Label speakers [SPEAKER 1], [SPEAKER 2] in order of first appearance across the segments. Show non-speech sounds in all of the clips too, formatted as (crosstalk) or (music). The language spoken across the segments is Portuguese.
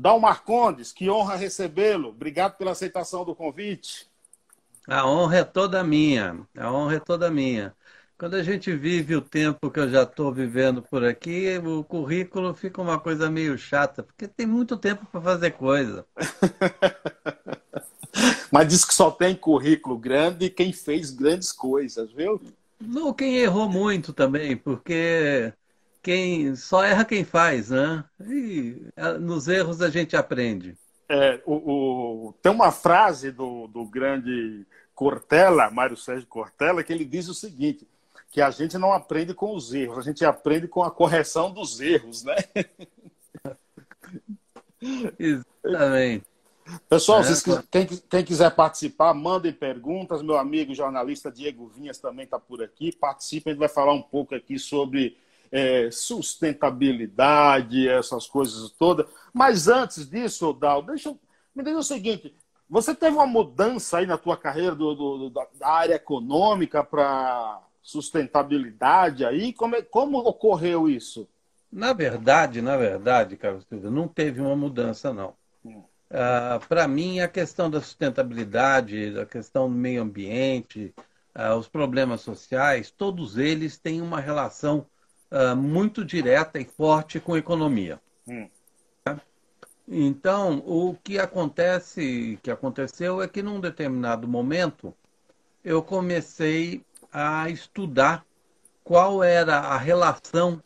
[SPEAKER 1] Dal Marcondes, que honra recebê-lo. Obrigado pela aceitação do convite.
[SPEAKER 2] A honra é toda minha. A honra é toda minha. Quando a gente vive o tempo que eu já estou vivendo por aqui, o currículo fica uma coisa meio chata, porque tem muito tempo para fazer coisa. (laughs)
[SPEAKER 1] Mas diz que só tem currículo grande quem fez grandes coisas, viu?
[SPEAKER 2] Não, quem errou muito também, porque quem só erra quem faz, né? E nos erros a gente aprende.
[SPEAKER 1] É, o, o, tem uma frase do, do grande Cortella, Mário Sérgio Cortella, que ele diz o seguinte: que a gente não aprende com os erros, a gente aprende com a correção dos erros, né? (laughs)
[SPEAKER 2] Exatamente.
[SPEAKER 1] Pessoal, é, quem, quem, quiser participar, mandem perguntas. Meu amigo jornalista Diego Vinhas também está por aqui. Participem, a gente vai falar um pouco aqui sobre é, sustentabilidade, essas coisas todas. Mas antes disso, Dal, deixa eu, me diga o seguinte: você teve uma mudança aí na tua carreira do, do, da área econômica para sustentabilidade aí? Como, é, como ocorreu isso?
[SPEAKER 2] Na verdade, na verdade, Carlos Silva, não teve uma mudança, não. Hum. Uh, Para mim, a questão da sustentabilidade, a questão do meio ambiente, uh, os problemas sociais, todos eles têm uma relação uh, muito direta e forte com a economia. Hum. Então, o que acontece, que aconteceu é que num determinado momento eu comecei a estudar qual era a relação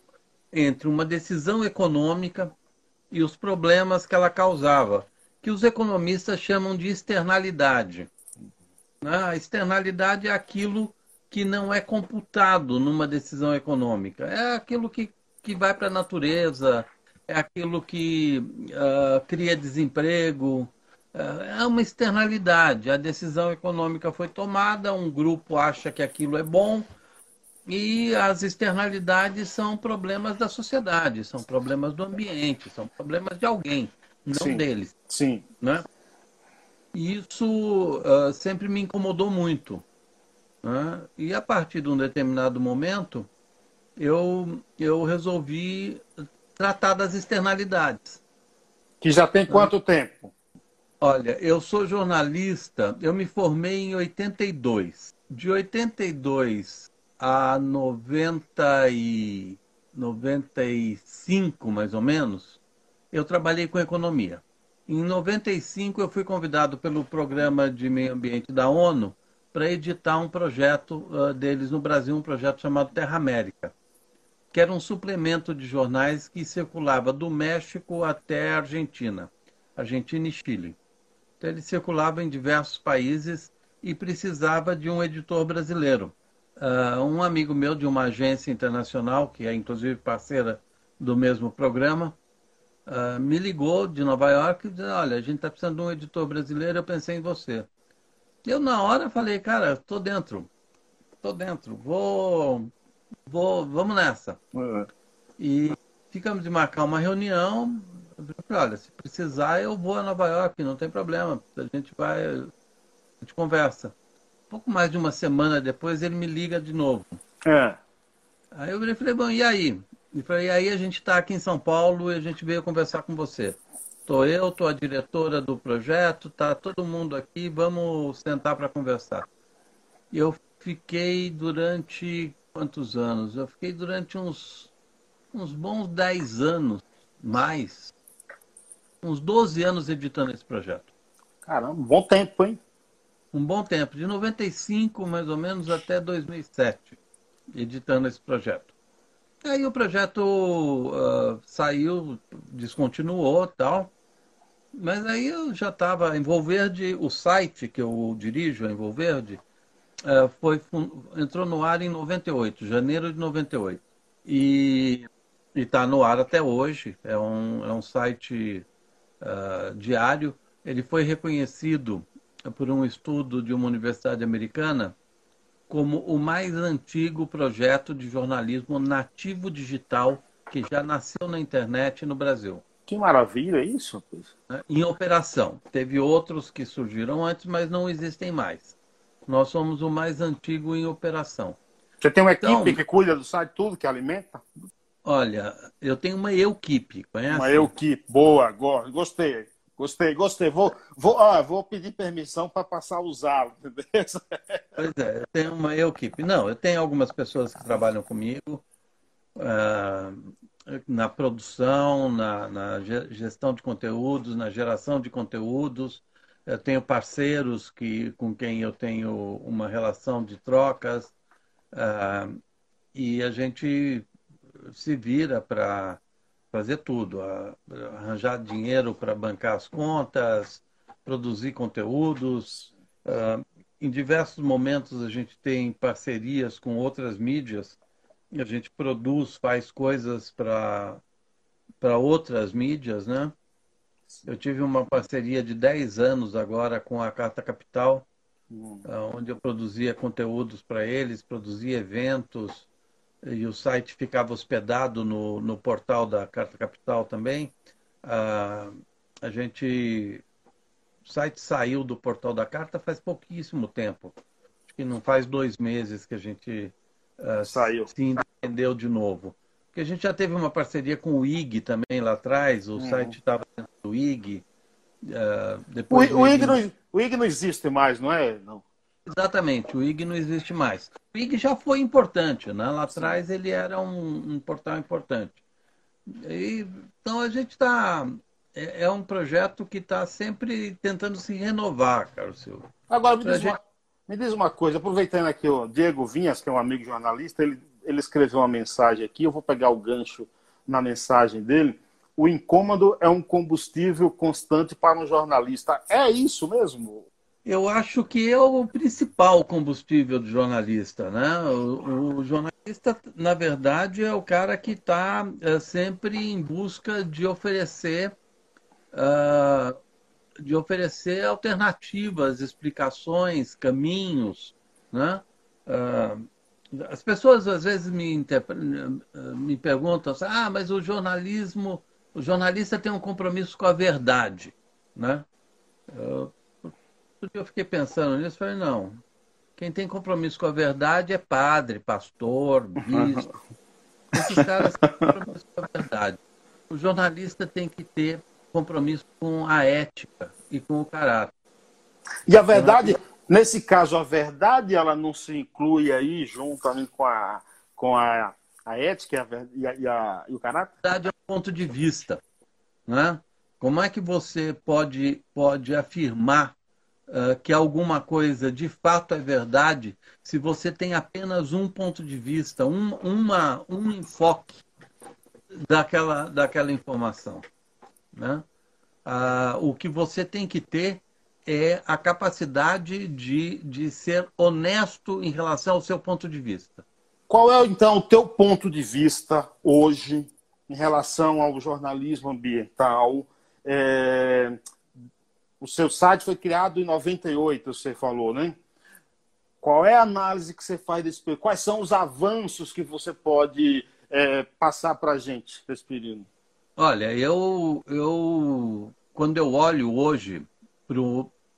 [SPEAKER 2] entre uma decisão econômica e os problemas que ela causava, que os economistas chamam de externalidade. Né? A externalidade é aquilo que não é computado numa decisão econômica, é aquilo que, que vai para a natureza, é aquilo que uh, cria desemprego, é uma externalidade. A decisão econômica foi tomada, um grupo acha que aquilo é bom, e as externalidades são problemas da sociedade, são problemas do ambiente, são problemas de alguém, não
[SPEAKER 1] sim,
[SPEAKER 2] deles.
[SPEAKER 1] Sim.
[SPEAKER 2] Né? E isso uh, sempre me incomodou muito. Né? E a partir de um determinado momento, eu, eu resolvi tratar das externalidades.
[SPEAKER 1] Que já tem quanto tempo?
[SPEAKER 2] Olha, eu sou jornalista, eu me formei em 82. De 82 a 90 e 95, mais ou menos, eu trabalhei com economia. Em 95 eu fui convidado pelo programa de meio ambiente da ONU para editar um projeto uh, deles no Brasil, um projeto chamado Terra América, que era um suplemento de jornais que circulava do México até a Argentina, Argentina e Chile. Então, ele circulava em diversos países e precisava de um editor brasileiro. Uh, um amigo meu de uma agência internacional, que é inclusive parceira do mesmo programa, uh, me ligou de Nova York e disse: Olha, a gente está precisando de um editor brasileiro, eu pensei em você. Eu, na hora, falei: Cara, estou dentro, estou dentro, vou, vou, vamos nessa. Uhum. E ficamos de marcar uma reunião, olha, se precisar, eu vou a Nova York, não tem problema. A gente vai, a gente conversa. pouco mais de uma semana depois, ele me liga de novo.
[SPEAKER 1] É.
[SPEAKER 2] Aí eu falei, bom, e aí? E falei, e aí a gente está aqui em São Paulo e a gente veio conversar com você. Estou eu, estou a diretora do projeto, tá todo mundo aqui, vamos sentar para conversar. Eu fiquei durante quantos anos? Eu fiquei durante uns, uns bons 10 anos, mais, uns 12 anos editando esse projeto.
[SPEAKER 1] Caramba, um bom tempo, hein?
[SPEAKER 2] Um bom tempo, de 95 mais ou menos até 2007, editando esse projeto. Aí o projeto uh, saiu, descontinuou tal, mas aí eu já estava. Envolverde, o site que eu dirijo, Envolverde, uh, foi, entrou no ar em 98, janeiro de 98. E está no ar até hoje. É um, é um site uh, diário, ele foi reconhecido por um estudo de uma universidade americana como o mais antigo projeto de jornalismo nativo digital que já nasceu na internet no Brasil.
[SPEAKER 1] Que maravilha isso!
[SPEAKER 2] Né? Em operação. Teve outros que surgiram antes, mas não existem mais. Nós somos o mais antigo em operação.
[SPEAKER 1] Você tem uma equipe então, que cuida do site, tudo que alimenta?
[SPEAKER 2] Olha, eu tenho uma equipe, conhece?
[SPEAKER 1] Uma equipe, boa, gostei. Gostei, gostei. Vou, vou, ah, vou pedir permissão para passar a (laughs) usá-lo.
[SPEAKER 2] Pois é, eu tenho uma equipe. Não, eu tenho algumas pessoas que trabalham comigo uh, na produção, na, na, gestão de conteúdos, na geração de conteúdos. Eu tenho parceiros que, com quem eu tenho uma relação de trocas. Uh, e a gente se vira para fazer tudo, arranjar dinheiro para bancar as contas, produzir conteúdos. Uh, em diversos momentos a gente tem parcerias com outras mídias, a gente produz, faz coisas para outras mídias, né? Eu tive uma parceria de 10 anos agora com a Carta Capital, hum. onde eu produzia conteúdos para eles, produzia eventos, e o site ficava hospedado no, no portal da Carta Capital também. Ah, a gente. O site saiu do portal da Carta faz pouquíssimo tempo. Acho que não faz dois meses que a gente ah, saiu. se entendeu de novo. Porque a gente já teve uma parceria com o IG também lá atrás, o hum. site estava dentro do IG.
[SPEAKER 1] Uh, depois o, o, IG não, o IG não existe mais, não é? Não.
[SPEAKER 2] Exatamente, o IG não existe mais. O IG já foi importante, né? Lá atrás ele era um, um portal importante. E, então a gente está. É, é, um projeto que está sempre tentando se renovar, Carlos Silva.
[SPEAKER 1] Agora, me diz, gente... uma, me diz, uma, coisa, aproveitando aqui o Diego Vinhas, que é um amigo jornalista, ele, ele escreveu uma mensagem aqui, eu vou pegar o gancho na mensagem dele. O incômodo é um combustível constante para um jornalista. É isso mesmo?
[SPEAKER 2] eu acho que é o principal combustível do jornalista, né? O, o jornalista, na verdade, é o cara que está é, sempre em busca de oferecer uh, de oferecer alternativas, explicações, caminhos, né? Uh, as pessoas às vezes me, me perguntam assim, ah, mas o jornalismo, o jornalista tem um compromisso com a verdade, né? Uh, eu fiquei pensando nisso, falei, não. Quem tem compromisso com a verdade é padre, pastor, bispo. Esses caras têm compromisso com a verdade. O jornalista tem que ter compromisso com a ética e com o caráter.
[SPEAKER 1] E a verdade, nesse caso, a verdade ela não se inclui aí juntamente com a, com a, a ética e, a, e, a, e o caráter?
[SPEAKER 2] A verdade é um ponto de vista. Né? Como é que você pode, pode afirmar uh, que alguma coisa de fato é verdade se você tem apenas um ponto de vista, um, uma, um enfoque daquela, daquela informação. Né? Uh, o que você tem que ter é a capacidade de, de ser honesto em relação ao seu ponto de vista.
[SPEAKER 1] Qual é, então, o teu ponto de vista hoje em relação ao jornalismo ambiental? É, o seu site foi criado em 98, você falou, né? Qual é a análise que você faz desse período? Quais são os avanços que você pode é, passar para a gente desse período?
[SPEAKER 2] Olha, eu, eu quando eu olho hoje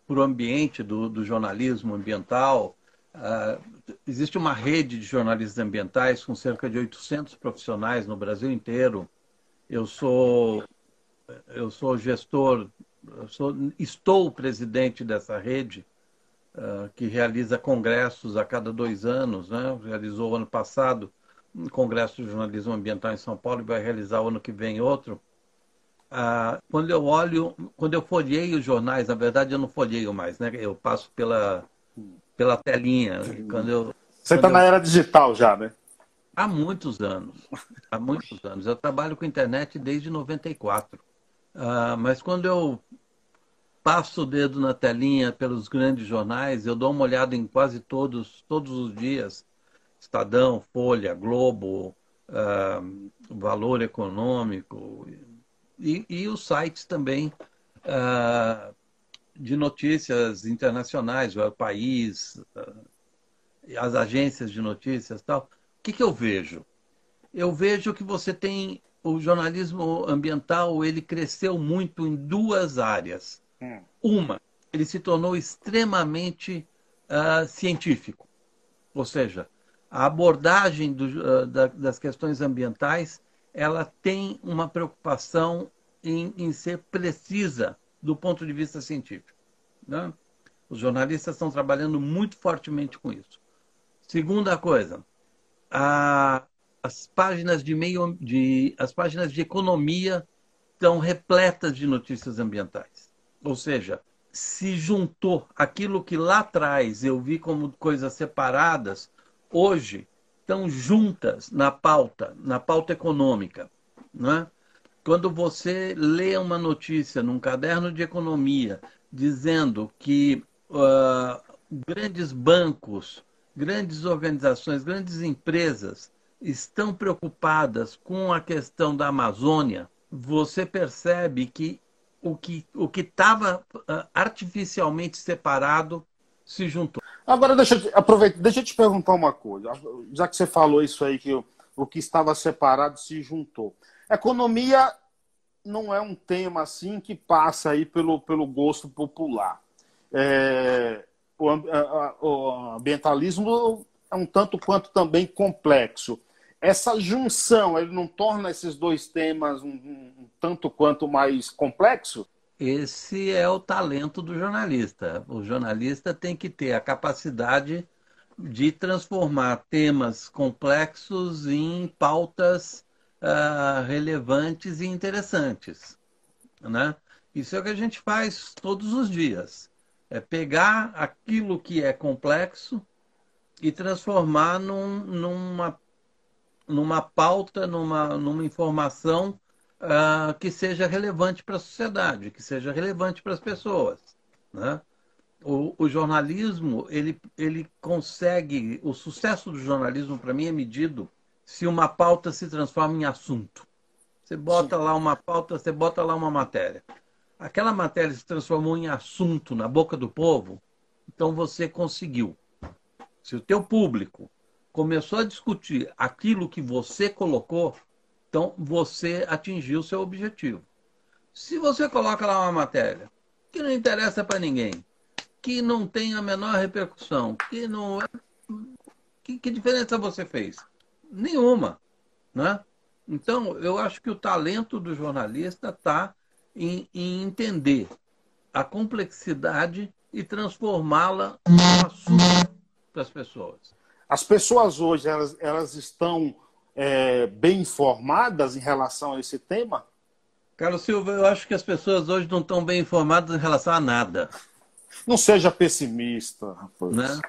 [SPEAKER 2] para o ambiente do, do, jornalismo ambiental, uh, existe uma rede de jornalistas ambientais com cerca de 800 profissionais no Brasil inteiro. Eu sou eu sou gestor sou, estou presidente dessa rede, uh, que realiza congressos a cada dois anos. Né? Realizou ano passado um congresso de jornalismo ambiental em São Paulo e vai realizar o ano que vem outro. Uh, quando eu olho, quando eu folhei os jornais, na verdade eu não folheio mais, né? Eu passo pela, pela telinha. Quando eu,
[SPEAKER 1] Você está na era digital já, né?
[SPEAKER 2] Há muitos anos. Há muitos anos. Eu trabalho com internet desde 94. Uh, mas quando eu passo o dedo na telinha pelos grandes jornais, eu dou uma olhada em quase todos, todos os dias. Estadão, Folha, Globo, uh, Valor Econômico e, e, os sites também uh, de notícias internacionais, o País, as agências de notícias tal. O que, que eu vejo? Eu vejo que você tem o jornalismo ambiental ele cresceu muito em duas áreas. Hum. Uma, ele se tornou extremamente uh, científico, ou seja, a abordagem do, uh, da, das questões ambientais ela tem uma preocupação em, em ser precisa do ponto de vista científico. Né? Os jornalistas estão trabalhando muito fortemente com isso. Segunda coisa, a, as páginas de meio de as páginas de economia estão repletas de notícias ambientais. Ou seja, se juntou aquilo que lá atrás eu vi como coisas separadas, hoje estão juntas na pauta, na pauta econômica. Né? Quando você lê uma notícia num caderno de economia dizendo que uh, grandes bancos, grandes organizações, grandes empresas estão preocupadas com a questão da Amazônia, você percebe que o que o que estava uh, artificialmente separado se juntou.
[SPEAKER 1] Agora deixa eu aproveitar, deixa eu te perguntar uma coisa, já que você falou isso aí que o, o que estava separado se juntou. Economia não é um tema assim que passa aí pelo, pelo gosto popular. É, o, a, o ambientalismo é um tanto quanto também complexo. Essa junção, ele não torna esses dois temas um, um, um tanto quanto mais complexo?
[SPEAKER 2] Esse é o talento do jornalista. O jornalista tem que ter a capacidade de transformar temas complexos em pautas uh, relevantes e interessantes. Né? Isso é o que a gente faz todos os dias. É pegar aquilo que é complexo e transformar num, numa, numa pauta, numa, numa informação uh, que seja relevante para a sociedade, que seja relevante para as pessoas. Né? O, o, jornalismo, ele, ele consegue. O sucesso do jornalismo, para mim, é medido se uma pauta se transforma em assunto. Você bota Sim. lá uma pauta, você bota lá uma matéria. Aquela matéria se transformou em assunto na boca do povo, então você conseguiu. Se o teu público começou a discutir aquilo que você colocou, então, você atingiu o seu objetivo. Se você coloca lá uma matéria que não interessa para ninguém, que não tem a menor repercussão, que não é. Que, que diferença você fez? Nenhuma. Né? Então, eu acho que o talento do jornalista está em, em entender a complexidade e transformá-la assunto para as pessoas.
[SPEAKER 1] As pessoas hoje, elas, elas estão é, bem informadas em relação a esse tema?
[SPEAKER 2] Carlos Silva, eu acho que as pessoas hoje não estão bem informadas em relação a nada.
[SPEAKER 1] Não seja pessimista, rapaz.
[SPEAKER 2] Né?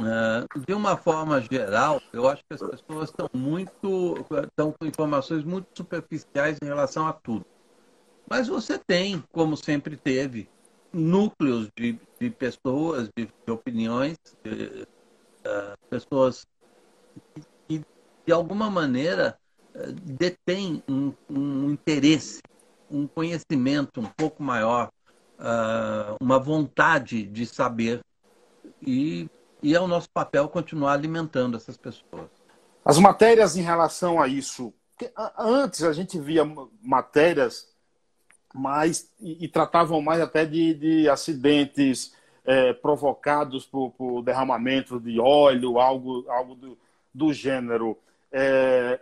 [SPEAKER 2] É, de uma forma geral, eu acho que as pessoas estão muito estão com informações muito superficiais em relação a tudo. Mas você tem, como sempre teve, núcleos de, de pessoas, de, de opiniões, de, uh, pessoas de alguma maneira, eh, detém um, um interesse, um conhecimento um pouco maior, uh, uma vontade de saber. E, e é o nosso papel continuar alimentando essas pessoas.
[SPEAKER 1] As matérias em relação a isso. Antes a gente via matérias mais e, e tratavam mais até de, de acidentes é, provocados por, por, derramamento de óleo, algo, algo do, do gênero. É,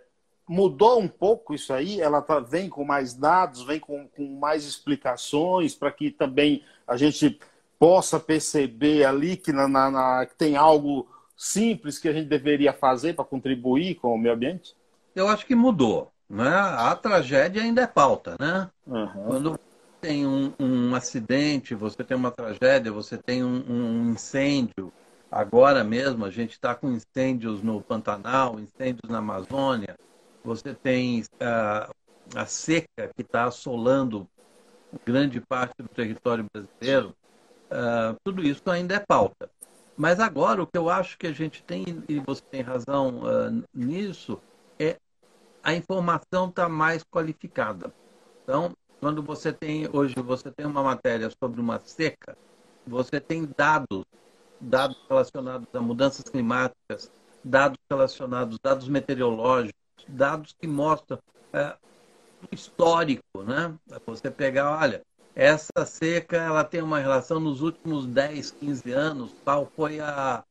[SPEAKER 1] mudou um pouco isso aí? Ela tá, vem com mais dados, vem com, com mais explicações para que também a gente possa perceber ali que, na, na, na, que tem algo simples que a gente deveria fazer para contribuir com o meio ambiente?
[SPEAKER 2] Eu acho que mudou. Né? A tragédia ainda é pauta. Né? Uhum. Quando tem um, um, acidente, você tem uma tragédia, você tem um, um incêndio, Agora mesmo a gente está com incêndios no Pantanal, incêndios na Amazônia. Você tem uh, a seca que está assolando grande parte do território brasileiro. Uh, tudo isso ainda é pauta. Mas agora o que eu acho que a gente tem, e você tem razão uh, nisso, é a informação está mais qualificada. Então, quando você tem, hoje você tem uma matéria sobre uma seca, você tem dados dados relacionados a mudanças climáticas, dados relacionados, dados meteorológicos, dados que mostram é, histórico, né? Você pegar, olha, essa seca ela tem uma relação nos últimos 10, 15 anos, qual foi a,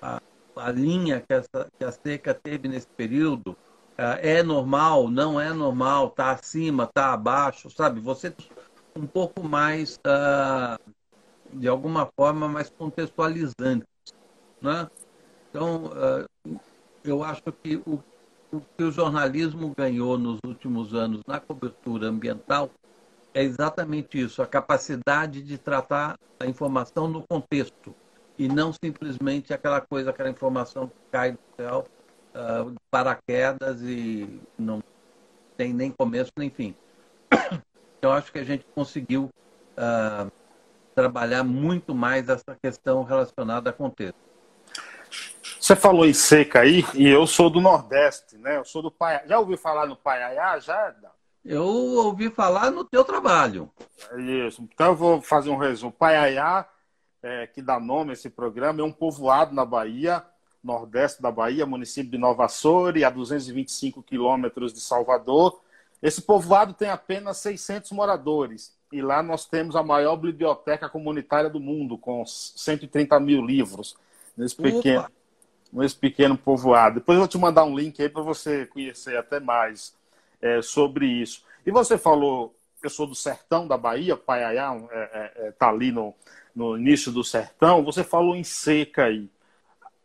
[SPEAKER 2] a, a linha que, essa, que a seca teve nesse período, é normal, não é normal, está acima, está abaixo, sabe? Você um pouco mais, uh, de alguma forma, mais contextualizante. Né? Então, uh, eu acho que o, o que o jornalismo ganhou nos últimos anos na cobertura ambiental é exatamente isso, a capacidade de tratar a informação no contexto e não simplesmente aquela coisa, aquela informação que cai do céu uh, paraquedas e não tem nem começo nem fim. (coughs) Eu acho que a gente conseguiu uh, trabalhar muito mais essa questão relacionada a contexto.
[SPEAKER 1] Você falou em seca aí, e eu sou do Nordeste, né? Eu sou do Paiaiá. Já ouviu falar no Paiaiá? Já?
[SPEAKER 2] Eu ouvi falar no teu trabalho.
[SPEAKER 1] Isso. Então eu vou fazer um resumo. Paiaiá, é, que dá nome a esse programa, é um povoado na Bahia, nordeste da Bahia, município de Nova Açores, a 225 quilômetros de Salvador. Esse povoado tem apenas 600 moradores e lá nós temos a maior biblioteca comunitária do mundo, com 130 mil livros, nesse pequeno, nesse pequeno povoado. Depois eu vou te mandar um link aí para você conhecer até mais é, sobre isso. E você falou, eu sou do sertão da Bahia, Paiaiá está é, é, é tá ali no, no início do sertão, você falou em seca aí.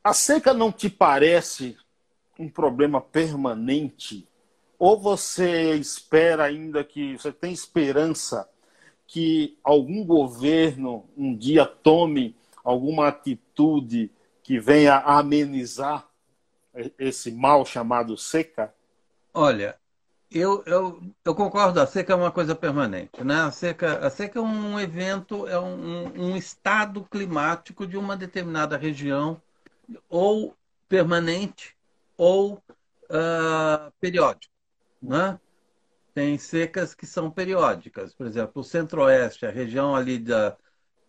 [SPEAKER 1] A seca não te parece um problema permanente? Ou você espera ainda que, você tem esperança que algum governo um dia tome alguma atitude que venha amenizar esse mal chamado seca?
[SPEAKER 2] Olha, eu, eu, eu concordo, a seca é uma coisa permanente. Né? A, seca, a seca é um evento, é um, um estado climático de uma determinada região ou permanente ou uh, periódico. Né? Tem secas que são periódicas. Por exemplo, o centro-oeste, a região ali da,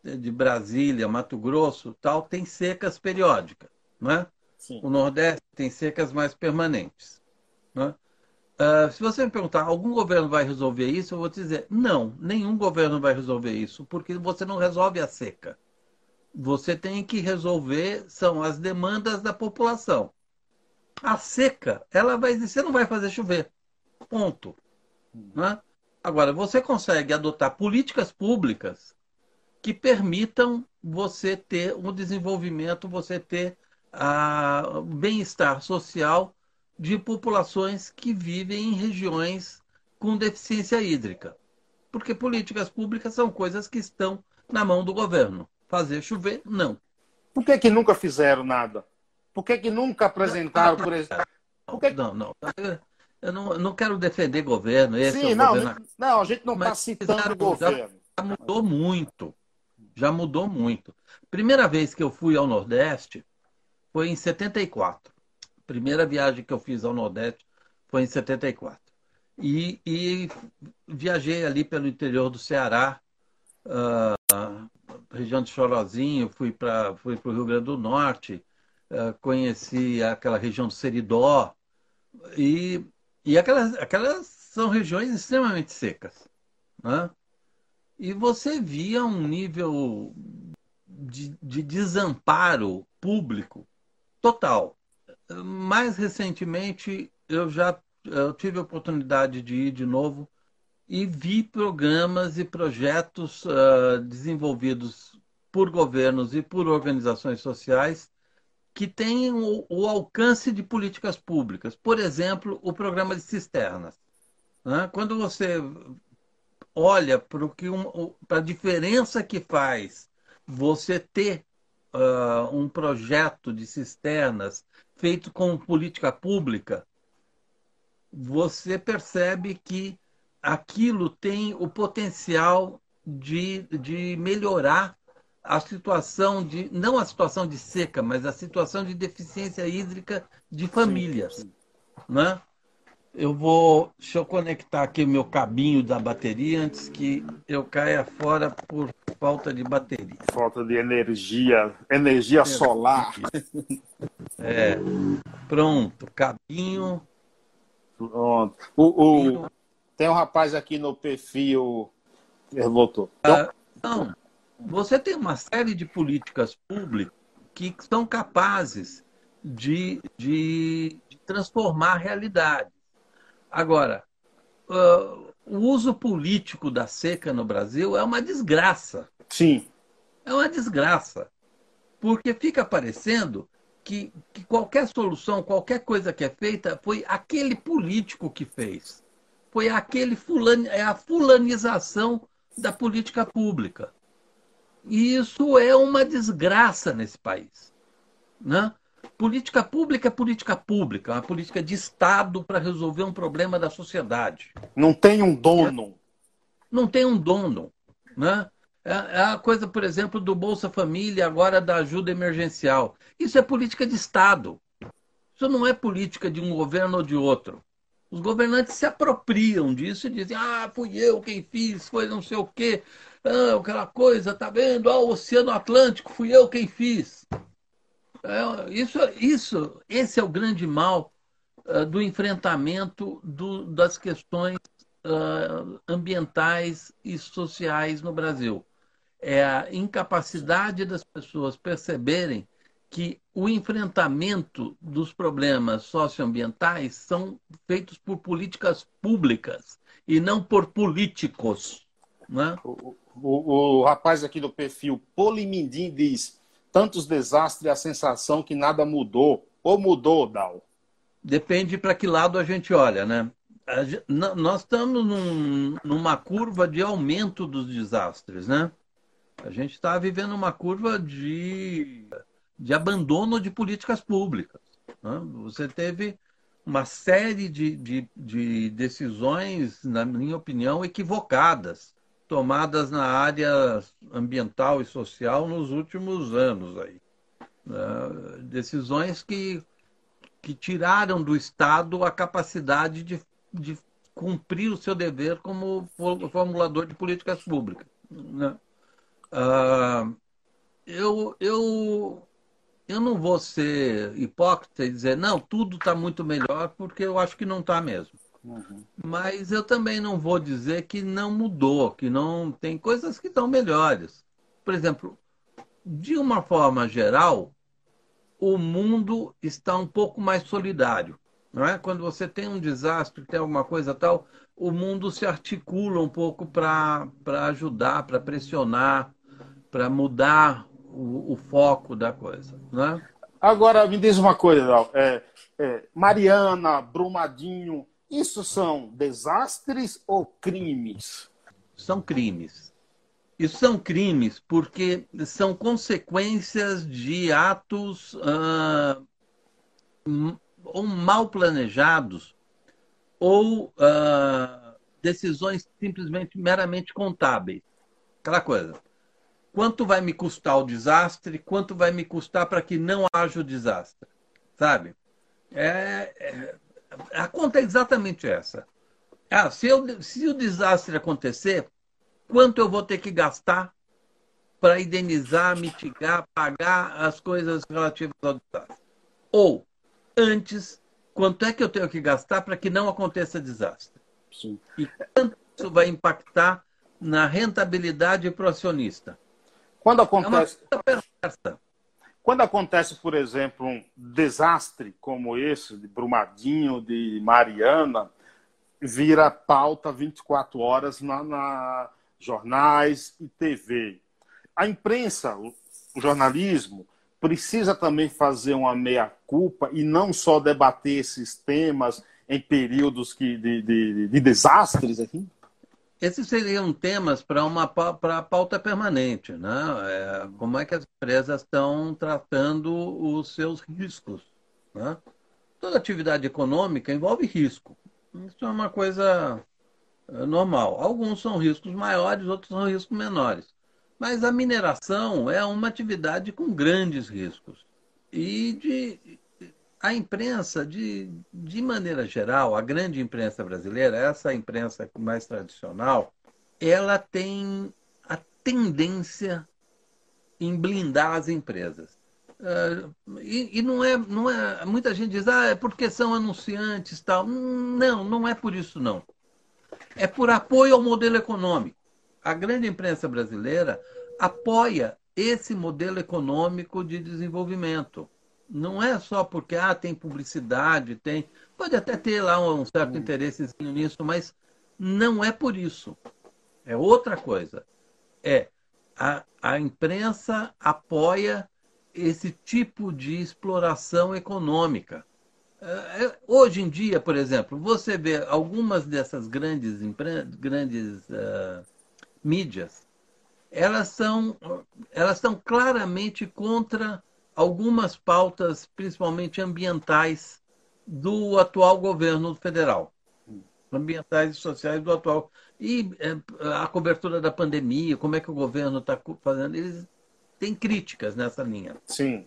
[SPEAKER 2] de Brasília, Mato Grosso, tal, tem secas periódicas. Né? O Nordeste tem secas mais permanentes. Né? Uh, se você me perguntar, algum governo vai resolver isso? Eu vou te dizer, não, nenhum governo vai resolver isso, porque você não resolve a seca você tem que resolver são as demandas da população. A seca, ela vai você não vai fazer chover. Ponto. Né? Agora, você consegue adotar políticas públicas que permitam você ter um desenvolvimento, você ter o bem-estar social de populações que vivem em regiões com deficiência hídrica. Porque políticas públicas são coisas que estão na mão do governo fazer chover? Não.
[SPEAKER 1] Por que, que nunca fizeram nada? Por que, que nunca apresentaram, por exemplo? (laughs)
[SPEAKER 2] Que... Não, não. Eu não, não quero defender governo. Esse
[SPEAKER 1] Sim,
[SPEAKER 2] é
[SPEAKER 1] não,
[SPEAKER 2] governo...
[SPEAKER 1] não, a gente não está citando o governo.
[SPEAKER 2] Já mudou muito. Já mudou muito. Primeira vez que eu fui ao Nordeste foi em 74. Primeira viagem que eu fiz ao Nordeste foi em 74. E, e viajei ali pelo interior do Ceará, uh, região de Chorozinho, fui para fui o Rio Grande do Norte, uh, conheci aquela região do Seridó, e, e aquelas, aquelas são regiões extremamente secas. Né? E você via um nível de, de desamparo público total. Mais recentemente, eu já eu tive a oportunidade de ir de novo e vi programas e projetos uh, desenvolvidos por governos e por organizações sociais que têm o, o, alcance de políticas públicas. Por exemplo, o programa de cisternas. Né? Quando você olha para a diferença que faz você ter uh, um projeto de cisternas feito com política pública, você percebe que aquilo tem o potencial de, de melhorar a situação de não a situação de seca, mas a situação de deficiência hídrica de famílias, sim, sim. né? Eu vou, deixa eu conectar aqui o meu cabinho da bateria antes que eu caia fora por falta de bateria.
[SPEAKER 1] Falta de energia, energia solar. (laughs)
[SPEAKER 2] É, pronto, cabinho.
[SPEAKER 1] Pronto. O, o, tem um rapaz aqui no perfil. Ele voltou.
[SPEAKER 2] Ah, não, você tem uma série de políticas públicas que são capazes de, de, de transformar realidades. Agora, uh, o uso político da seca no Brasil é uma desgraça.
[SPEAKER 1] Sim.
[SPEAKER 2] É uma desgraça. Porque fica parecendo que, que qualquer solução, qualquer coisa que é feita, foi aquele político que fez. Foi aquele fulano, é a fulanização da política pública. E isso é uma desgraça nesse país. Né? Política pública é política pública, uma política de Estado para resolver um problema da sociedade.
[SPEAKER 1] Não tem um dono.
[SPEAKER 2] Não tem um dono. Né? É, é a coisa, por exemplo, do Bolsa Família, agora da ajuda emergencial. Isso é política de Estado. Isso não é política de um governo ou de outro. Os governantes se apropriam disso e dizem: ah, fui eu quem fiz, foi não sei o quê, ah, aquela coisa, tá vendo? Ah, o Oceano Atlântico, fui eu quem fiz. É, isso, isso, esse é o grande mal uh, do enfrentamento do, das questões uh, ambientais e sociais no Brasil. É a incapacidade das pessoas perceberem que o enfrentamento dos problemas socioambientais são feitos por políticas públicas e não por políticos. Né?
[SPEAKER 1] O, o, o rapaz aqui do perfil Polimindim diz tantos desastres e a sensação que nada mudou. Ou mudou, Dal?
[SPEAKER 2] Depende para que lado a gente olha, né? nós estamos num, numa curva de aumento dos desastres, né? A gente está vivendo uma curva de, de abandono de políticas públicas. Né? Você teve uma série de, de, de decisões, na minha opinião, equivocadas tomadas na área ambiental e social nos últimos anos aí. Uh, decisões que, que tiraram do Estado a capacidade de, de cumprir o seu dever como formulador de políticas públicas. Né? Uh, eu, eu, eu não vou ser hipócrita e dizer, não, tudo está muito melhor, porque eu acho que não está mesmo. Uhum. Mas eu também não vou dizer que não mudou, que não tem coisas que estão melhores. Por exemplo, de uma forma geral, o mundo está um pouco mais solidário. Não é? Quando você tem um desastre, tem alguma coisa tal, o mundo se articula um pouco para ajudar, para pressionar, para mudar o, o, foco da coisa. Não é?
[SPEAKER 1] Agora, me diz uma coisa, é, é, Mariana, Brumadinho, isso são desastres ou crimes?
[SPEAKER 2] São crimes. Isso são crimes porque são consequências de atos uh, ou mal planejados ou uh, decisões simplesmente meramente contábeis. Aquela coisa. Quanto vai me custar o desastre? Quanto vai me custar para que não haja o desastre? Sabe? É, é, a conta é exatamente essa. Ah, se, eu, se o desastre acontecer, quanto eu vou ter que gastar para indenizar, mitigar, pagar as coisas relativas ao desastre? Ou, antes, quanto é que eu tenho que gastar para que não aconteça desastre? Sim. E quanto isso vai impactar na rentabilidade para o acionista?
[SPEAKER 1] Quando acontece. É quando acontece, por exemplo, um desastre como esse, de Brumadinho, de Mariana, vira pauta 24 horas na, na jornais e TV. A imprensa, o, o jornalismo, precisa também fazer uma meia-culpa e não só debater esses temas em períodos que, de, de, de desastres aqui?
[SPEAKER 2] Esses seriam temas para uma para pauta permanente, né? É, como é que as empresas estão tratando os seus riscos, né? Toda atividade econômica envolve risco. Isso é uma coisa é, normal. Alguns são riscos maiores, outros são riscos menores. Mas a mineração é uma atividade com grandes riscos. E de, a imprensa, de, de maneira geral, a grande imprensa brasileira, essa imprensa mais tradicional, ela tem a tendência em blindar as empresas. Uh, e, e, não, é, não é. Muita gente diz, ah, é porque são anunciantes tal. Não, não é por isso, não. É por apoio ao modelo econômico. A grande imprensa brasileira apoia esse modelo econômico de desenvolvimento Não é só porque ah, tem publicidade, tem. Pode até ter lá um certo interesse nisso, mas não é por isso. É outra coisa. É a, a imprensa apoia esse tipo de exploração econômica. É, é, hoje em dia, por exemplo, você vê algumas dessas grandes, grandes uh, mídias, elas são, elas são claramente contra algumas pautas, principalmente ambientais, do atual governo federal. Ambientais e sociais do atual. E é, a cobertura da pandemia, como é que o governo está fazendo. Eles têm críticas nessa linha.
[SPEAKER 1] Sim.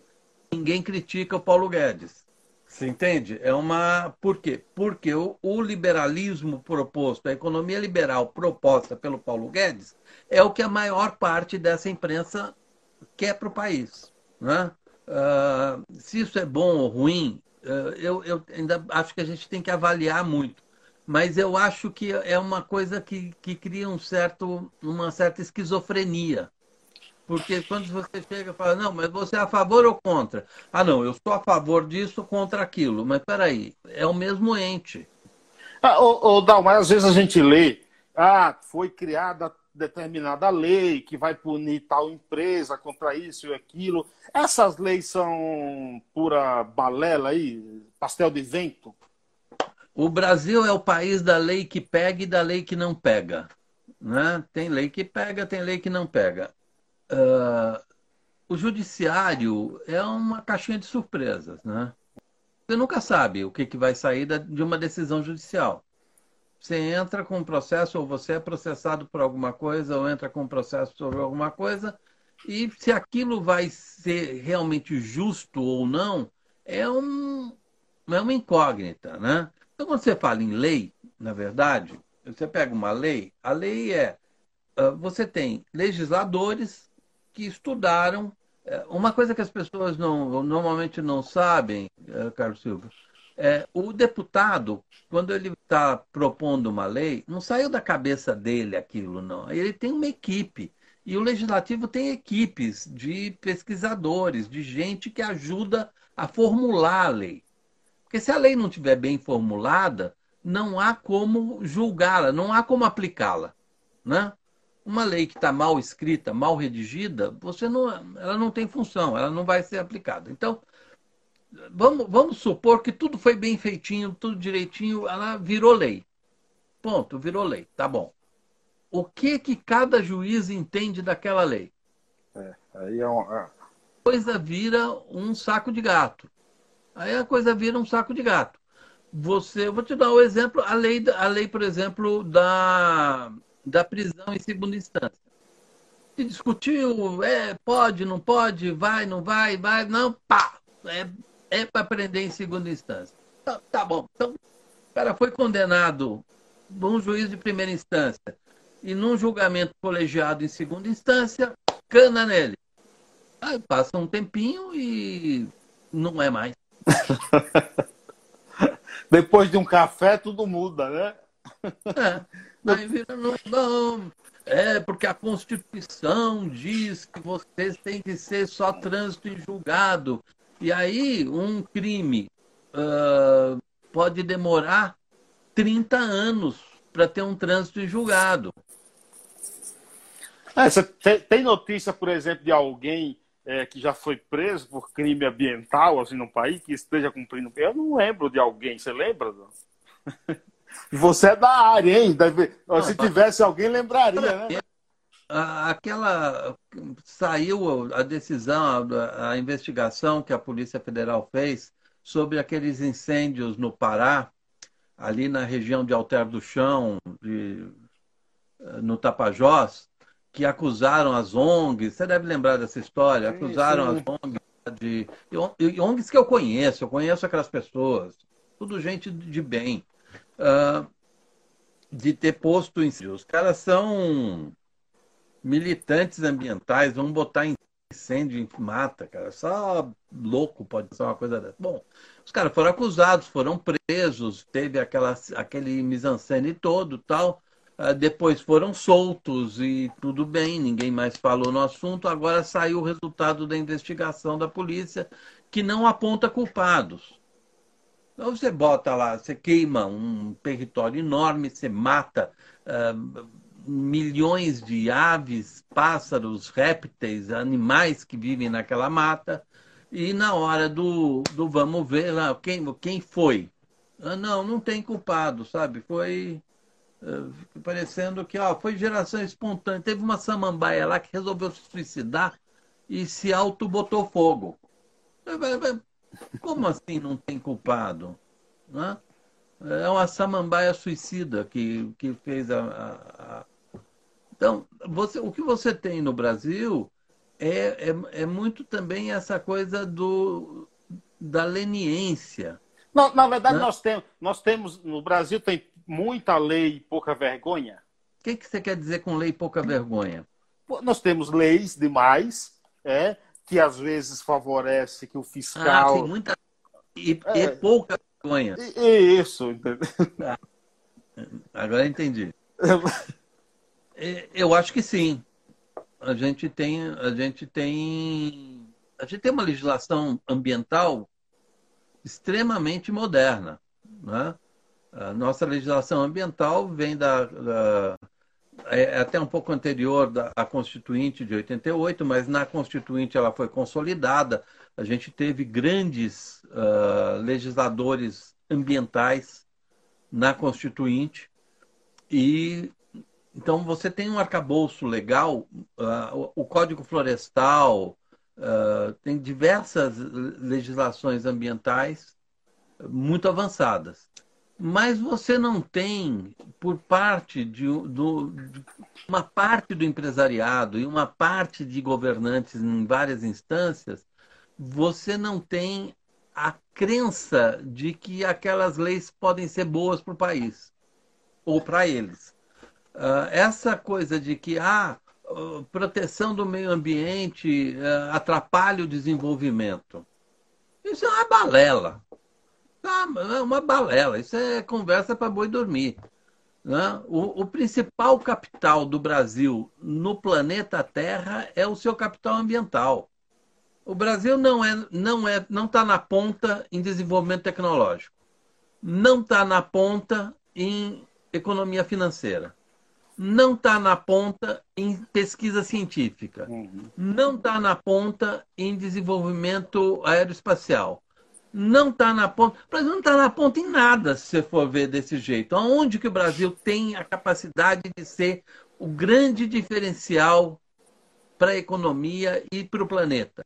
[SPEAKER 2] Ninguém critica o Paulo Guedes. Você entende? É uma. Por quê? Porque o, o, liberalismo proposto, a economia liberal proposta pelo Paulo Guedes, é o que a maior parte dessa imprensa quer para o país. Né? Uh, se isso é bom ou ruim, uh, eu, eu, ainda acho que a gente tem que avaliar muito. Mas eu acho que é uma coisa que, que cria um certo, uma certa esquizofrenia. Porque quando você chega e fala, não, mas você é a favor ou contra? Ah, não, eu sou a favor disso, contra aquilo. Mas peraí, é o mesmo ente.
[SPEAKER 1] Ah, ô, ô às vezes a gente lê, ah, foi criada determinada lei que vai punir tal empresa contra isso e aquilo. Essas leis são pura balela aí, pastel de vento?
[SPEAKER 2] O Brasil é o país da lei que pega e da lei que não pega. Né? Tem lei que pega, tem lei que não pega. Uh, o judiciário é uma caixinha de surpresas. Né? Você nunca sabe o que, que vai sair de uma decisão judicial. Você entra com um processo, ou você é processado por alguma coisa, ou entra com um processo sobre alguma coisa, e se aquilo vai ser realmente justo ou não, é, um, é uma incógnita, né? Então, quando você fala em lei, na verdade, você pega uma lei, a lei é, ah, você tem legisladores que estudaram, é, uma coisa que as pessoas não, normalmente não sabem, eh, Carlos Silva, é, o deputado, quando ele está propondo uma lei, não saiu da cabeça dele aquilo, não. Ele tem uma equipe. E o legislativo tem equipes de pesquisadores, de gente que ajuda a formular a lei. Porque se a lei não estiver bem formulada, não há como julgá-la, não há como aplicá-la. Né? Uma lei que está mal escrita, mal redigida, você não, ela não tem função, ela não vai ser aplicada. Então, vamos, vamos supor que tudo foi bem feitinho, tudo direitinho, ela virou lei. Ponto, virou lei, tá bom. O que que cada juiz entende daquela lei?
[SPEAKER 1] É, aí é uma...
[SPEAKER 2] A coisa vira um saco de gato. Aí a coisa vira um saco de gato. Você, vou te dar o um exemplo, a lei, a lei, por exemplo, da, da prisão em segunda instância. Se discutiu, é, pode, não pode, vai, não vai, vai, não, pá, é é para prender em segunda instância. Tá, tá, bom. Então, o cara foi condenado por um juiz de primeira instância e num julgamento colegiado em segunda instância, cana nele. Aí passa um tempinho e não é mais. (laughs)
[SPEAKER 1] Depois de um café, tudo muda, né?
[SPEAKER 2] É. Aí vira, não, não, é porque a Constituição diz que vocês têm que ser só trânsito em julgado. E aí, um crime uh, pode demorar 30 anos para ter um trânsito em julgado.
[SPEAKER 1] É, você tem notícia, por exemplo, de alguém é, que já foi preso por crime ambiental assim, no país, que esteja cumprindo. Eu não lembro de alguém, você lembra? (laughs) Você é da área, hein? Deve... Não, Se tivesse alguém, lembraria, né?
[SPEAKER 2] Aquela saiu a decisão, a, a, investigação que a Polícia Federal fez sobre aqueles incêndios no Pará, ali na região de Alter do Chão, de, no Tapajós, que acusaram as ONGs. Você deve lembrar dessa história. Acusaram sim. as ONGs de e ONGs que eu conheço. Eu conheço aquelas pessoas. Tudo gente de bem. Uh, de ter posto incêndio. Os caras são militantes ambientais vão botar incêndio em mata, cara. Só louco pode ser uma coisa dessa. Bom, os caras foram acusados, foram presos, teve aquela, aquele mise-en-scène todo tal. Uh, depois foram soltos e tudo bem, ninguém mais falou no assunto. Agora saiu o resultado da investigação da polícia que não aponta culpados. Então você bota lá, você queima um território enorme, você mata uh, milhões de aves, pássaros, répteis, animais que vivem naquela mata. E na hora do, do vamos ver lá, quem, quem foi? Ah, não, não tem culpado, sabe? Foi uh, parecendo que ó, foi geração espontânea. Teve uma samambaia lá que resolveu se suicidar e se auto-botou fogo. Como assim não tem culpado? Né? É uma samambaia suicida que, que fez a, a, a... Então, você, o que você tem no Brasil é, é, é muito também essa coisa do, da leniência.
[SPEAKER 1] Não, na verdade, né? nós, temos, nós temos, no Brasil tem muita lei e pouca vergonha.
[SPEAKER 2] O que, que você quer dizer com lei e pouca vergonha?
[SPEAKER 1] Nós temos leis demais, é, que às vezes favorece que o fiscal. Ah,
[SPEAKER 2] tem muita. E, é. e pouca vergonha.
[SPEAKER 1] Isso, entendeu? Ah,
[SPEAKER 2] agora entendi. (laughs) Eu acho que sim a gente tem a gente tem a gente tem uma legislação ambiental extremamente moderna, né? A nossa legislação ambiental vem da, da é, é até um pouco anterior a Constituinte de 88, mas na Constituinte ela foi consolidada. A gente teve grandes uh, legisladores ambientais na Constituinte e então, você tem um arcabouço legal, uh, o Código Florestal, uh, tem diversas legislações ambientais muito avançadas. Mas você não tem, por parte de, do, de uma parte do empresariado e uma parte de governantes em várias instâncias, você não tem a crença de que aquelas leis podem ser boas para o país ou para eles. Uh, essa coisa de que ah, proteção do meio ambiente uh, atrapalha o desenvolvimento. Isso é uma balela. É uma balela. Isso é conversa para boi dormir. Né? O, o, principal capital do Brasil no planeta Terra é o seu capital ambiental. O Brasil não é, não é, não está na ponta em desenvolvimento tecnológico, não está na ponta em economia financeira não está na ponta em pesquisa científica, uhum. não está na ponta em desenvolvimento aeroespacial, não está na ponta. O Brasil não está na ponta em nada, se você for ver desse jeito. Aonde que o Brasil tem a capacidade de ser o grande diferencial para a economia e para o planeta?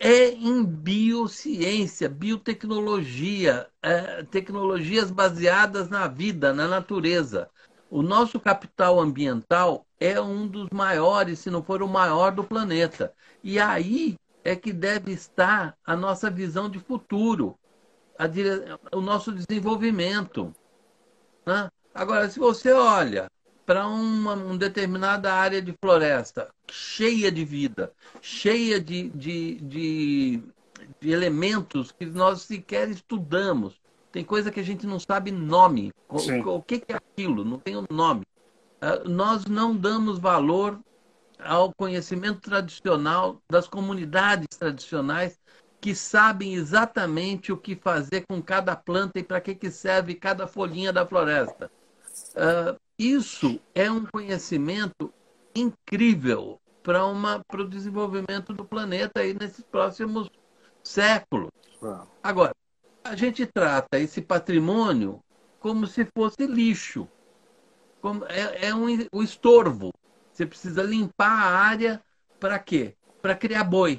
[SPEAKER 2] É em biociência, biotecnologia, é, tecnologias baseadas na vida, na natureza. O nosso capital ambiental é um dos maiores, se não for o maior do planeta. E aí é que deve estar a nossa visão de futuro, dire... o nosso desenvolvimento. Né? Agora, se você olha para uma, uma, determinada área de floresta cheia de vida, cheia de, de, de, de elementos que nós sequer estudamos, tem coisa que a gente não sabe nome. O, o, que, é aquilo? Não tem o um nome. Uh, nós não damos valor ao conhecimento tradicional das comunidades tradicionais que sabem exatamente o que fazer com cada planta e para que, que serve cada folhinha da floresta. Uh, isso é um conhecimento incrível para o desenvolvimento do planeta aí nesses próximos séculos. Agora, a gente trata esse patrimônio como se fosse lixo. Como, é, é um, um estorvo. Você precisa limpar a área para quê? Para criar boi.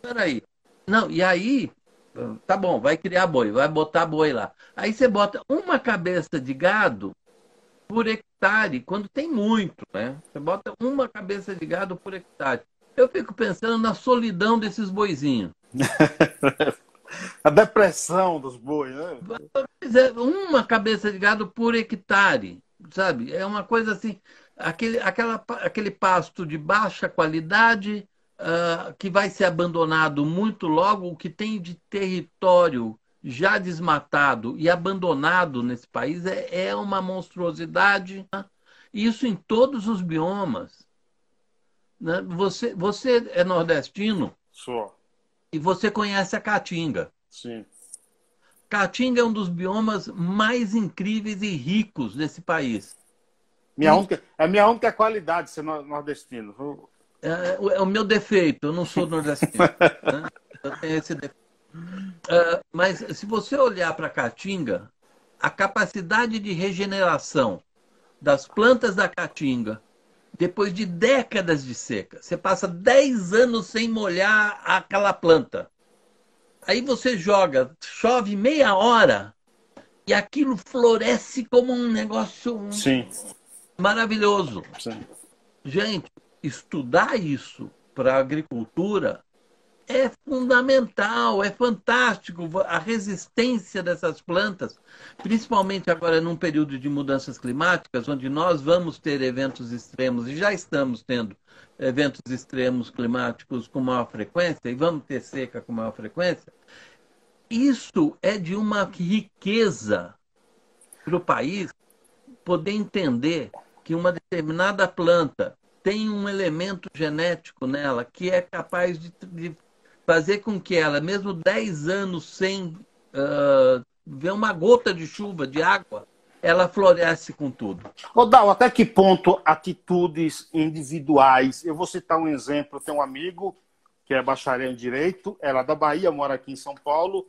[SPEAKER 2] Peraí. Não, e aí, tá bom, vai criar boi, vai botar boi lá. Aí você bota uma cabeça de gado por hectare, quando tem muito, né? Você bota uma cabeça de gado por hectare. Eu fico pensando na solidão desses boizinhos. (laughs)
[SPEAKER 1] A depressão dos bois, né?
[SPEAKER 2] É, uma cabeça de gado por hectare, sabe? É uma coisa assim, aquele, aquela, aquele pasto de baixa qualidade uh, que vai ser abandonado muito logo, o que tem de território já desmatado e abandonado nesse país é, é uma monstruosidade. Né? Isso em todos os biomas. Né? Você, você é nordestino?
[SPEAKER 1] Sou.
[SPEAKER 2] E você conhece a Caatinga.
[SPEAKER 1] Sim.
[SPEAKER 2] Caatinga é um dos biomas mais incríveis e ricos desse país.
[SPEAKER 1] Minha única, é a minha única qualidade ser nordestino.
[SPEAKER 2] É, é, o meu defeito, eu não sou nordestino. (laughs) né? Eu tenho esse defeito. Uh, mas se você olhar para a Caatinga, a capacidade de regeneração das plantas da Caatinga, depois de décadas de seca, você passa 10 anos sem molhar aquela planta. Aí você joga, chove meia hora e aquilo floresce como um negócio
[SPEAKER 1] Sim.
[SPEAKER 2] maravilhoso.
[SPEAKER 1] Sim.
[SPEAKER 2] Gente, estudar isso para a agricultura é fundamental, é fantástico a resistência dessas plantas, principalmente agora num período de mudanças climáticas, onde nós vamos ter eventos extremos e já estamos tendo eventos extremos climáticos com maior frequência e vamos ter seca com maior frequência. Isso é de uma riqueza para o país poder entender que uma determinada planta tem um elemento genético nela que é capaz de, de fazer com que ela, mesmo 10 anos sem uh, ver uma gota de chuva, de água, ela floresce com tudo.
[SPEAKER 1] Ô, Dal, até que ponto atitudes individuais? Eu vou citar um exemplo. Eu tenho um amigo que é bacharel em Direito, ela é da Bahia, mora aqui em São Paulo,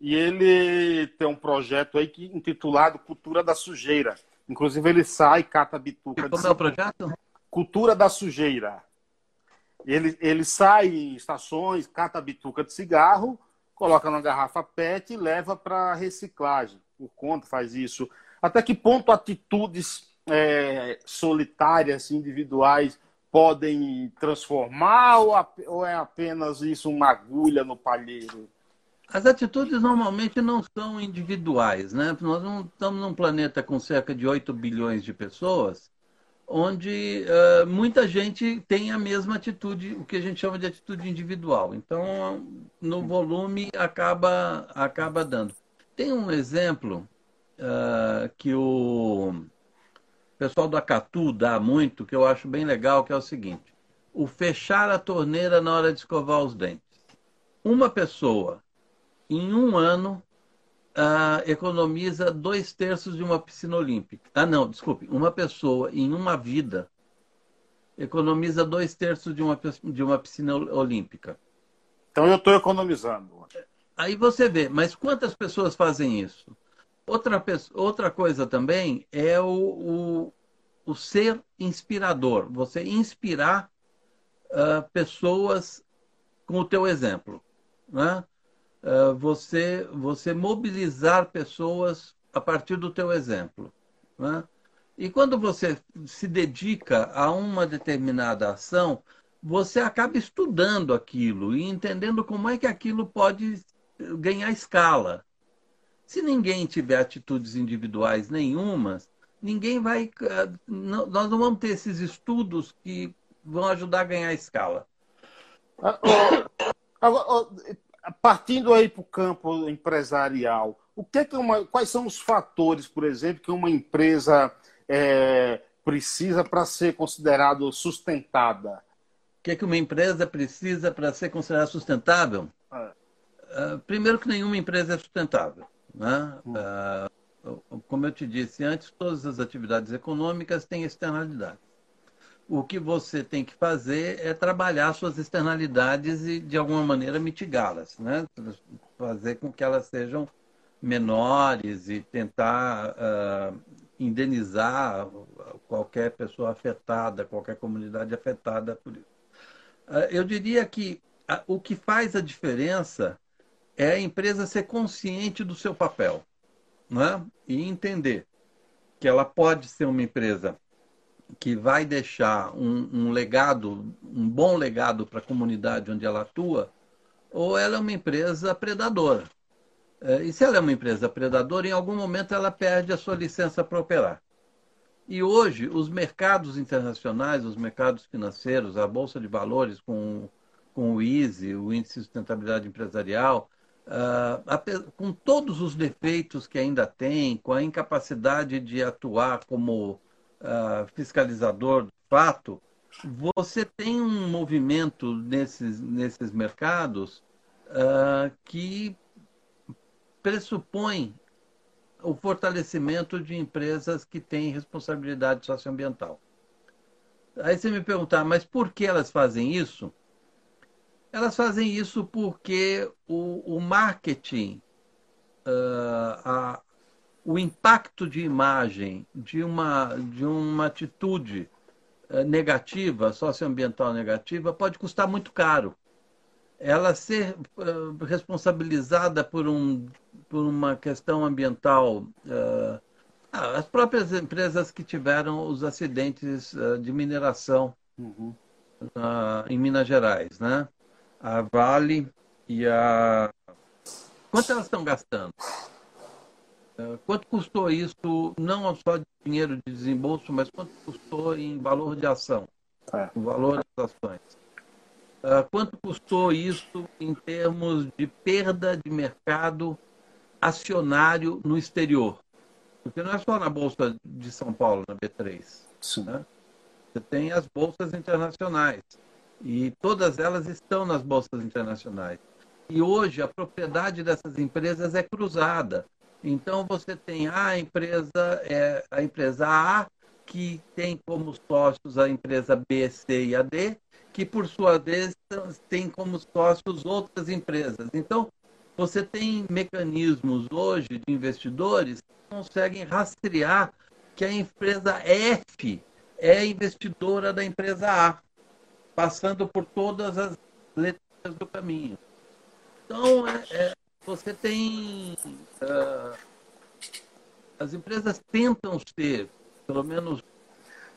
[SPEAKER 1] e ele tem um projeto aí que, intitulado Cultura da Sujeira. Inclusive, ele sai, cata bituca.
[SPEAKER 2] Como é o projeto?
[SPEAKER 1] Cultura da Sujeira. Ele, ele sai em estações, cata a bituca de cigarro, coloca na garrafa PET e leva para reciclagem. Por conta, faz isso. Até que ponto atitudes é, solitárias, individuais, podem transformar ou, ou é apenas isso uma agulha no palheiro?
[SPEAKER 2] As atitudes normalmente não são individuais, né? Nós não estamos num planeta com cerca de 8 bilhões de pessoas onde uh, muita gente tem a mesma atitude, o que a gente chama de atitude individual. Então, no volume, acaba, acaba dando. Tem um exemplo uh, que o pessoal do Acatu dá muito, que eu acho bem legal, que é o seguinte. O fechar a torneira na hora de escovar os dentes. Uma pessoa, em um ano, uh, economiza dois terços de uma piscina olímpica. Ah, não, desculpe. Uma pessoa em uma vida economiza dois terços de uma, de uma piscina olímpica.
[SPEAKER 1] Então eu estou economizando.
[SPEAKER 2] Aí você vê, mas quantas pessoas fazem isso? Outra, outra coisa também é o, o, o ser inspirador. Você inspirar uh, pessoas com o teu exemplo. Né? Eh, você, você mobilizar pessoas a partir do teu exemplo. Né? E quando você se dedica a uma determinada ação, você acaba estudando aquilo e entendendo como é que aquilo pode ganhar escala. Se ninguém tiver atitudes individuais nenhumas, ninguém vai. Eh, nós não vamos ter esses estudos que vão ajudar a ganhar escala.
[SPEAKER 1] Agora, partindo aí para o campo empresarial, o que é que uma, quais são os fatores, por exemplo, que uma empresa é, precisa para ser considerada sustentada?
[SPEAKER 2] O que é que uma empresa precisa para ser considerada sustentável? É. Uh, primeiro que nenhuma empresa é sustentável. Né? Uh, como eu te disse antes, todas as atividades econômicas têm externalidades o que você tem que fazer é trabalhar suas externalidades e, de alguma maneira, mitigá-las, né? fazer com que elas sejam menores e tentar uh, indenizar qualquer pessoa afetada, qualquer comunidade afetada por isso. Uh, eu diria que uh, o que faz a diferença é a empresa ser consciente do seu papel né? e entender que ela pode ser uma empresa que vai deixar um, um legado, um bom legado para a comunidade onde ela atua, ou ela é uma empresa predadora. É, e se ela é uma empresa predadora, em algum momento ela perde a sua licença para operar. E hoje, os mercados internacionais, os mercados financeiros, a Bolsa de Valores com, com o ISE, o Índice de Sustentabilidade Empresarial, uh, com todos os defeitos que ainda tem, com a incapacidade de atuar como uh, fiscalizador de fato, você tem um movimento nesses, nesses mercados uh, que pressupõe o fortalecimento de empresas que têm responsabilidade socioambiental. Aí você me perguntar, mas por que elas fazem isso? Elas fazem isso porque o, o marketing, uh, a, o impacto de imagem de uma, de uma atitude uh, negativa, socioambiental negativa, pode custar muito caro. Ela ser uh, responsabilizada por, um, por uma questão ambiental ah, as próprias empresas que tiveram os acidentes uh, de mineração uhum. uh, em Minas Gerais, né? A Vale e a. Quanto elas estão gastando? Uh, quanto custou isso, não só de dinheiro de desembolso, mas quanto custou em valor de ação? É. O valor das ações. quanto custou isso em termos de perda de mercado acionário no exterior? Porque não é só na Bolsa de São Paulo, na B3. Né? Você tem as bolsas internacionais. E todas elas estão nas bolsas internacionais. E hoje a propriedade dessas empresas é cruzada. Então você tem a empresa, é, a empresa A, que tem como sócios a empresa B, C e a D, que por sua vez tem como sócios outras empresas. Então, você tem mecanismos hoje de investidores conseguem rastrear que a empresa F é investidora da empresa A, passando por todas as letras do caminho. Então, é, é, você tem. Uh, as empresas tentam ser, pelo menos,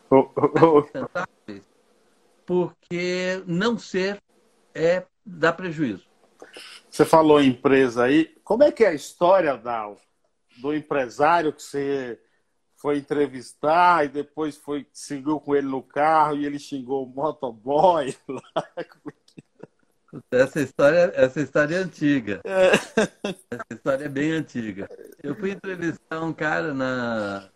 [SPEAKER 2] (laughs) sustentáveis, porque não ser é dá prejuízo.
[SPEAKER 1] Você falou em empresa aí. Como é que é a história, Dal, do empresário que você foi entrevistar e depois foi seguiu com ele no carro e ele xingou o motoboy (laughs) lá.
[SPEAKER 2] Essa história, essa história é antiga. (laughs) É. Essa história é bem antiga. Eu fui entrevistar um cara na,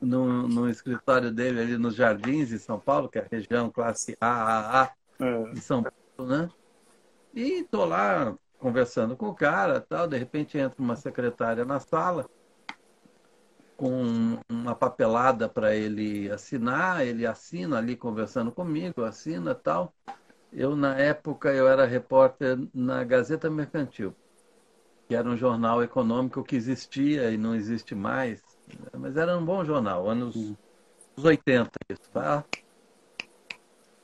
[SPEAKER 2] no, no escritório dele ali nos Jardins de São Paulo, que é a região classe AAA é. de São Paulo, né? E tô lá conversando com o cara, tal, de repente entra uma secretária na sala com uma papelada para ele assinar, ele assina ali conversando comigo, assina tal. Eu na época eu era repórter na Gazeta Mercantil, que era um jornal econômico que existia e não existe mais, mas era um bom jornal, anos, anos 80 isso, tá?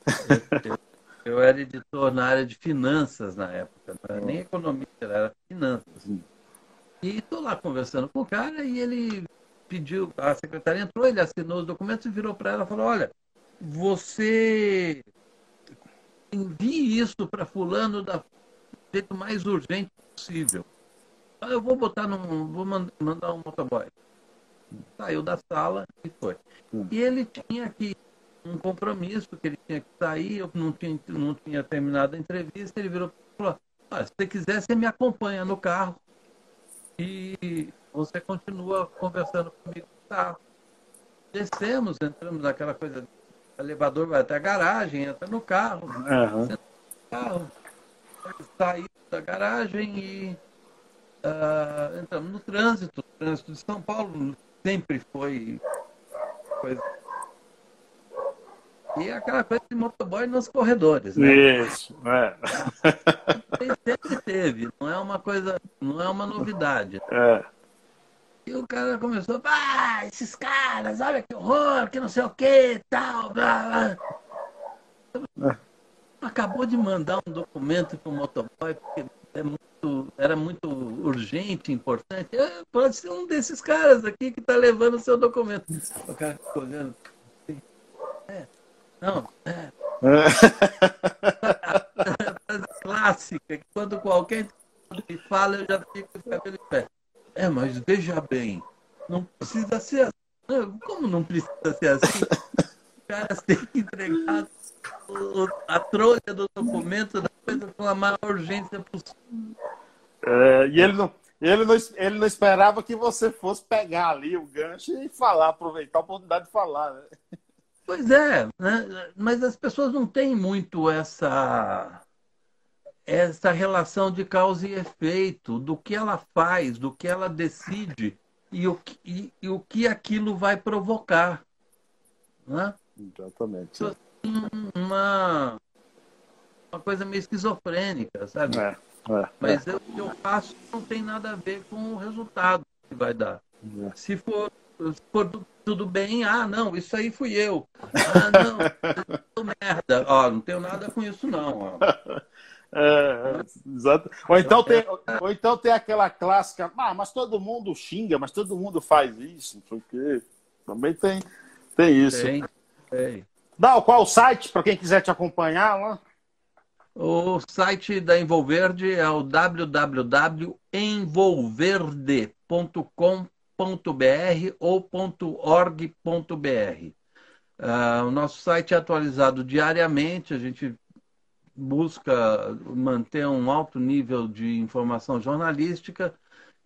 [SPEAKER 2] (laughs) Eu, eu, eu, era editor na área de finanças na época, não era nem economia, era finanças. E estou lá conversando com o cara e ele pediu, a secretária entrou, ele assinou os documentos e virou para ela e falou: Olha, você envie isso para Fulano da jeito mais urgente possível. Ah, eu vou botar num. Vou mandar um motoboy. Saiu da sala e foi. Hum. E ele tinha que um compromisso que ele tinha que sair, eu não tinha, não tinha terminado a entrevista, ele virou e falou, ah, se você quiser, você me acompanha no carro e você continua conversando comigo. Tá. Descemos, entramos naquela coisa. O elevador vai até a garagem, entra no carro. Uhum. No carro saímos da garagem e uh, entramos no trânsito. O trânsito de São Paulo sempre foi coisa e aquela coisa de motoboy nos corredores, né?
[SPEAKER 1] Isso, é.
[SPEAKER 2] Sempre teve, não é uma coisa, não é uma novidade. É. E o cara começou, ah, esses caras, olha que horror, que não sei o que, tal, blá, blá. É. Acabou de mandar um documento para o motoboy, porque é muito, era muito urgente, importante. É, pode ser um desses caras aqui que está levando o seu documento. O cara ficou olhando. Assim, é, não, é. A (laughs) clássica, que quando qualquer fala, eu já fico com o cabelo em pé. É, mas veja bem, não precisa ser assim. Como não precisa ser assim? Os caras (laughs) têm que entregar a trolha do documento da coisa com a maior urgência possível.
[SPEAKER 1] É, e ele não, Ele não, ele não esperava que você fosse pegar ali o gancho e falar, aproveitar a oportunidade de falar. Né?
[SPEAKER 2] Pois é, né? mas as pessoas não têm muito essa essa relação de causa e efeito, do que ela faz, do que ela decide e o que, e, e o que aquilo vai provocar. Né?
[SPEAKER 1] Exatamente.
[SPEAKER 2] Uma, uma coisa meio esquizofrênica, sabe? É, é, Mas é. o que eu faço não tem nada a ver com o resultado que vai dar. É. Se for, se for tudo bem, ah, não, isso aí fui eu. (laughs) Ah, não, merda. Ó, não tenho nada com isso, não. Ó. (laughs)
[SPEAKER 1] É, exato. Ou então, tem, ou então tem aquela clássica, ah, mas todo mundo xinga, mas todo mundo faz isso, porque também tem, tem isso. Tem, tem. Qual o site para quem quiser te acompanhar lá?
[SPEAKER 2] O site da Envolverde é o www.envolverde.com.br ou .org.br. Uh, ah, o nosso site é atualizado diariamente, a gente busca manter um alto nível de informação jornalística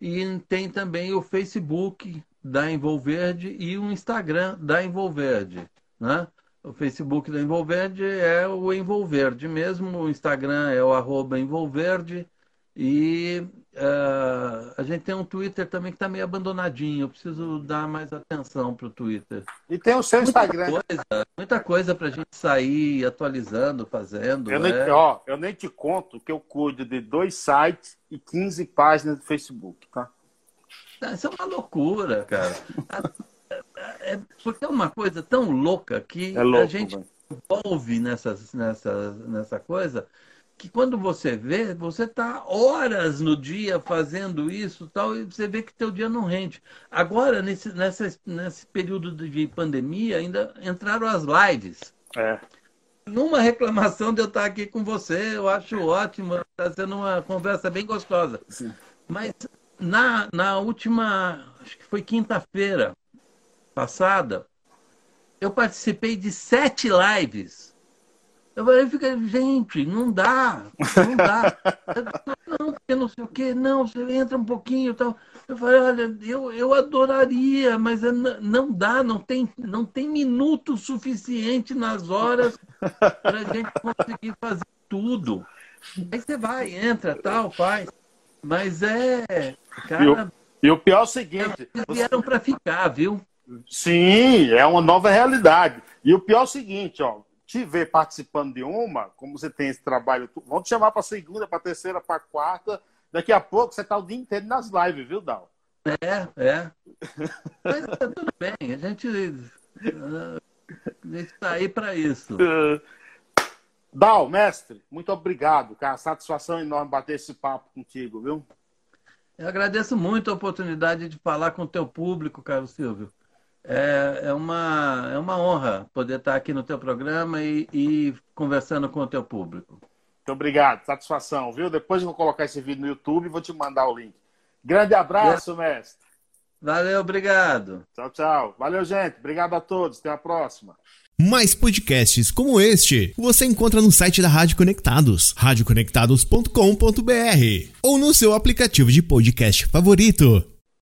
[SPEAKER 2] e tem também o Facebook da Envolverde e o Instagram da Envolverde, né? O Facebook da Envolverde é o Envolverde mesmo, o Instagram é o arroba Envolverde e uh, a gente tem um Twitter também que está meio abandonadinho. Eu preciso dar mais atenção para o Twitter.
[SPEAKER 1] E tem o seu muita Instagram.
[SPEAKER 2] Coisa, muita coisa para a gente sair atualizando, fazendo.
[SPEAKER 1] Eu, nem, é. ó, eu nem te conto que eu cuido de dois sites e 15 páginas do Facebook, tá?
[SPEAKER 2] Isso é uma loucura, cara. é, porque é uma coisa tão louca que é louco, a gente envolve nessa, nessa, nessa coisa que quando você vê, você está horas no dia fazendo isso tal, e você vê que teu dia não rende. Agora, nesse, nessa, nesse período de pandemia, ainda entraram as lives. É. Numa reclamação de eu estar aqui com você, eu acho ótimo, está sendo uma conversa bem gostosa. Sim. Mas na, na última, acho que foi quinta-feira, passada, eu participei de sete lives. Eu falei, fica, gente, não dá, não dá. (laughs) não, porque não sei o quê, não, você entra um pouquinho e tal. Eu falei, olha, eu, eu adoraria, mas é não dá, não tem, não tem minuto suficiente nas horas para a gente conseguir fazer tudo. Aí você vai, entra, tal, faz. Mas é.
[SPEAKER 1] Cara, e, o, e o pior é o seguinte.
[SPEAKER 2] Eles vieram para ficar, viu?
[SPEAKER 1] Sim, é uma nova realidade. E o pior é o seguinte, ó, te ver participando de uma, como você tem esse trabalho, vão te chamar para segunda, para terceira, para quarta. Daqui a pouco você está o dia inteiro nas lives, viu, Dal?
[SPEAKER 2] É, é. Mas tá tudo bem, a gente está aí para isso. (laughs)
[SPEAKER 1] Dal, mestre, muito obrigado, cara. Satisfação enorme bater esse papo contigo, viu?
[SPEAKER 2] Eu agradeço muito a oportunidade de falar com o teu público, Carlos Silvio. É, é, uma, é uma honra poder estar aqui no teu programa e, e conversando com o teu público.
[SPEAKER 1] Muito obrigado, satisfação, viu? Depois eu vou colocar esse vídeo no YouTube e vou te mandar o link. Grande abraço, é. mestre.
[SPEAKER 2] Valeu, obrigado.
[SPEAKER 1] Tchau, tchau. Valeu, gente. Obrigado a todos. Até a próxima.
[SPEAKER 3] Mais podcasts como este você encontra no site da Rádio Conectados, radioconectados.com.br ou no seu aplicativo de podcast favorito.